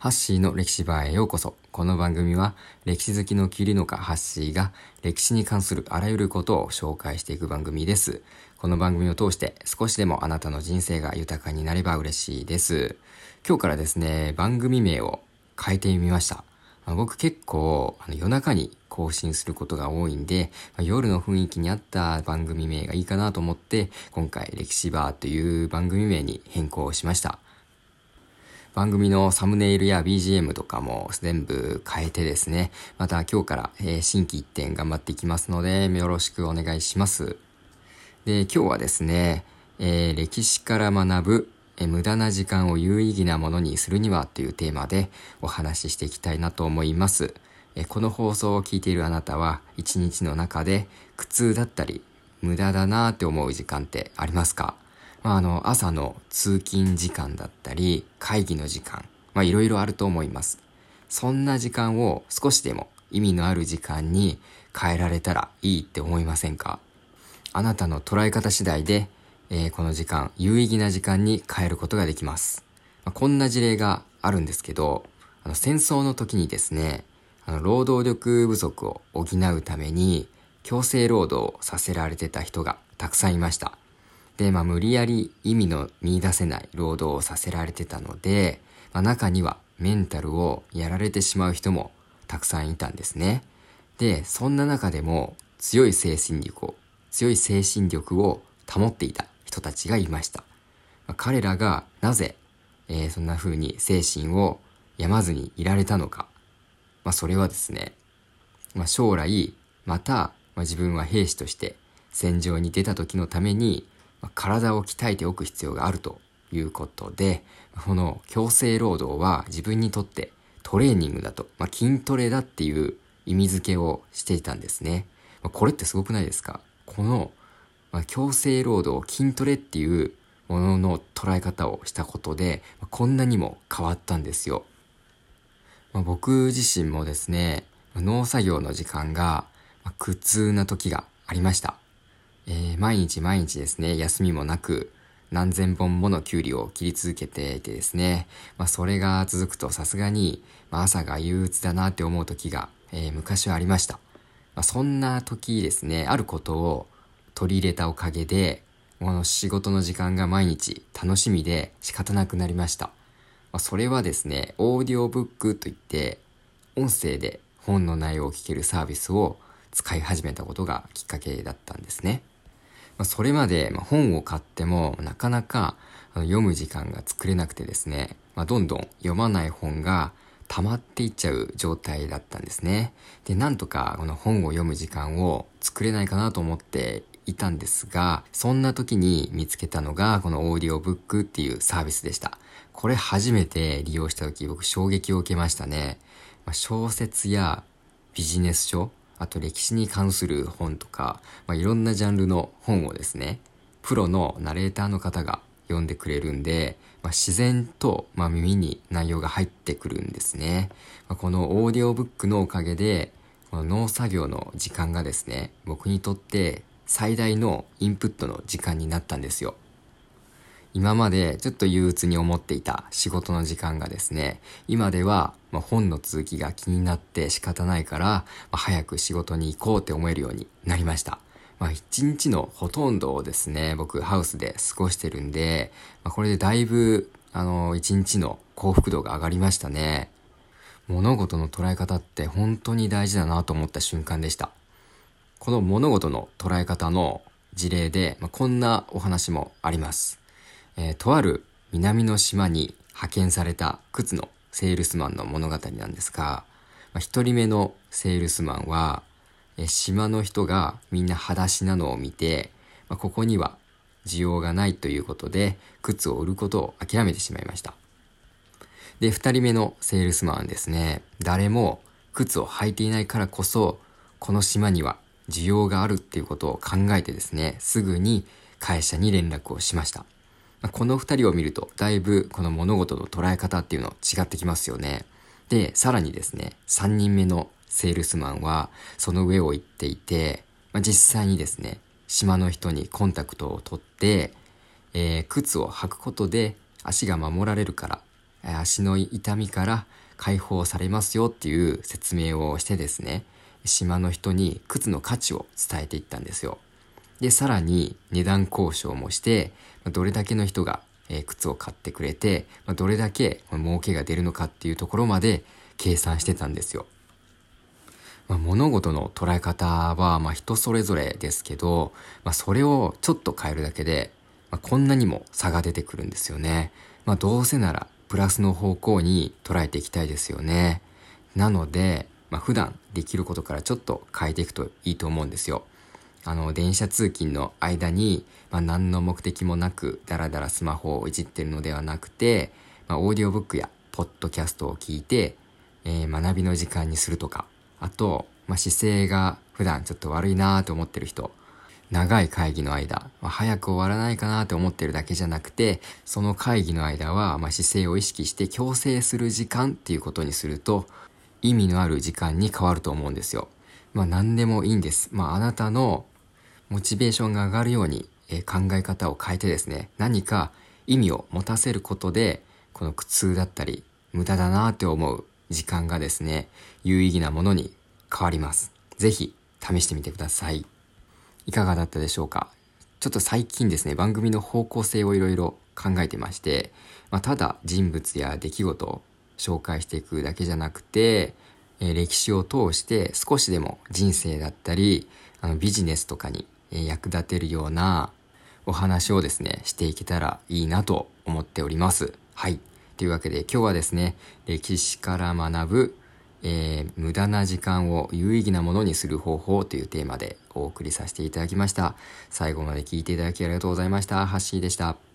ハッシーの歴史バーへようこそ。この番組は歴史好きのキリノカハッシーが歴史に関するあらゆることを紹介していく番組です。この番組を通して少しでもあなたの人生が豊かになれば嬉しいです。今日からですね、番組名を変えてみました。僕結構あの夜中に更新することが多いんで、夜の雰囲気に合った番組名がいいかなと思って、今回歴史バーという番組名に変更しました。番組のサムネイルや BGM とかも全部変えてですね、また今日から、えー、新規一点頑張っていきますので、よろしくお願いします。で、今日はですね、えー、歴史から学ぶ、えー、無駄な時間を有意義なものにするにはというテーマでお話ししていきたいなと思います。えこの放送を聞いているあなたは一日の中で苦痛だったり無駄だなって思う時間ってありますか？まあ、あの、朝の通勤時間だったり、会議の時間、まあ、いろいろあると思います。そんな時間を少しでも意味のある時間に変えられたらいいって思いませんか？あなたの捉え方次第で、えー、この時間、有意義な時間に変えることができます。まあ、こんな事例があるんですけど、あの戦争の時にですね、あの労働力不足を補うために強制労働をさせられてた人がたくさんいました。で、まあ、無理やり意味の見出せない労働をさせられてたので、まあ、中にはメンタルをやられてしまう人もたくさんいたんですね。で、そんな中でも強い精神力を、強い精神力を保っていた人たちがいました。まあ、彼らがなぜ、えー、そんな風に精神を病まずにいられたのか。まあ、それはですね、まあ、将来、また、まあ、自分は兵士として戦場に出た時のために体を鍛えておく必要があるということで、この強制労働は自分にとってトレーニングだと、まあ、筋トレだっていう意味付けをしていたんですね。まあ、これってすごくないですか？この、まあ、強制労働、筋トレっていうものの捉え方をしたことで、まあ、こんなにも変わったんですよ。まあ、僕自身もですね、農作業の時間が苦痛な時がありました。えー、毎日毎日ですね、休みもなく、何千本ものキュウリを切り続けていてですね、まあそれが続くとさすがに、まあ、朝が憂鬱だなって思う時が、えー、昔はありました。まあ、そんな時ですね、あることを取り入れたおかげで、この仕事の時間が毎日楽しみで仕方なくなりました。まあ、それはですね、オーディオブックといって、音声で本の内容を聞けるサービスを使い始めたことがきっかけだったんですね。まあ、それまで、本を買ってもなかなか読む時間が作れなくてですね、まあ、どんどん読まない本が溜まっていっちゃう状態だったんですね。で、なんとかこの本を読む時間を作れないかなと思っていたんですが、そんな時に見つけたのがこのオーディオブックっていうサービスでした。これ初めて利用した時僕衝撃を受けましたね。まあ、小説やビジネス書、あと歴史に関する本とか、まあ、いろんなジャンルの本をですね、プロのナレーターの方が読んでくれるんで、まあ、自然と、まあ、耳に内容が入ってくるんですね。まあ、このオーディオブックのおかげで、この農作業の時間がですね、僕にとって最大のインプットの時間になったんですよ。今までちょっと憂鬱に思っていた仕事の時間がですね、今では本の続きが気になって仕方ないから、早く仕事に行こうって思えるようになりました。まあ一日のほとんどをですね、僕ハウスで過ごしてるんで、まあ、これでだいぶ、あの、一日の幸福度が上がりましたね。物事の捉え方って本当に大事だなと思った瞬間でした。この物事の捉え方の事例で、まあ、こんなお話もあります。えー、とある南の島に派遣された靴のセールスマンの物語なんですが、まあ、人目のセールスマンは、えー、島の人がみんな裸足なのを見て、まあ、ここには需要がないということで、靴を売ることを諦めてしまいました。で、二人目のセールスマンはですね、誰も靴を履いていないからこそ、この島には需要があるっていうことを考えてですね、すぐに会社に連絡をしました。この二人を見ると、だいぶこの物事の捉え方っていうの違ってきますよね。で、さらにですね、三人目のセールスマンはその上を行っていて、まあ、実際にですね、島の人にコンタクトを取って、えー、靴を履くことで足が守られるから足の痛みから解放されますよっていう説明をしてですね、島の人に靴の価値を伝えていったんですよ。で、さらに値段交渉もして、どれだけの人が靴を買ってくれて、どれだけ儲けが出るのかっていうところまで計算してたんですよ。まあ、物事の捉え方はま人それぞれですけど、まあ、それをちょっと変えるだけで、まあ、こんなにも差が出てくるんですよね。まあ、どうせならプラスの方向に捉えていきたいですよね。なので、まあ、普段できることからちょっと変えていくといいと思うんですよ。あの、電車通勤の間に、まあ、何の目的もなく、だらだらスマホをいじってるのではなくて、まあ、オーディオブックやポッドキャストを聞いて、えー、学びの時間にするとか、あと、まあ、姿勢が普段ちょっと悪いなと思ってる人、長い会議の間、まあ、早く終わらないかなと思ってるだけじゃなくて、その会議の間は、まあ、姿勢を意識して矯正する時間っていうことにすると、意味のある時間に変わると思うんですよ。まあ何でもいいんです。まああなたのモチベーションが上がるように、え、考え方を変えてですね、何か意味を持たせることで、この苦痛だったり、無駄だなって思う時間がですね、有意義なものに変わります。ぜひ試してみてください。いかがだったでしょうか？ちょっと最近ですね、番組の方向性をいろいろ考えてまして、まあ、ただ人物や出来事を紹介していくだけじゃなくて、えー、歴史を通して少しでも人生だったり、あのビジネスとかに役立てるようなお話をですね、していけたらいいなと思っております。はい。というわけで今日はですね、歴史から学ぶ、えー、無駄な時間を有意義なものにする方法というテーマでお送りさせていただきました。最後まで聞いていただきありがとうございました。ハッシーでした。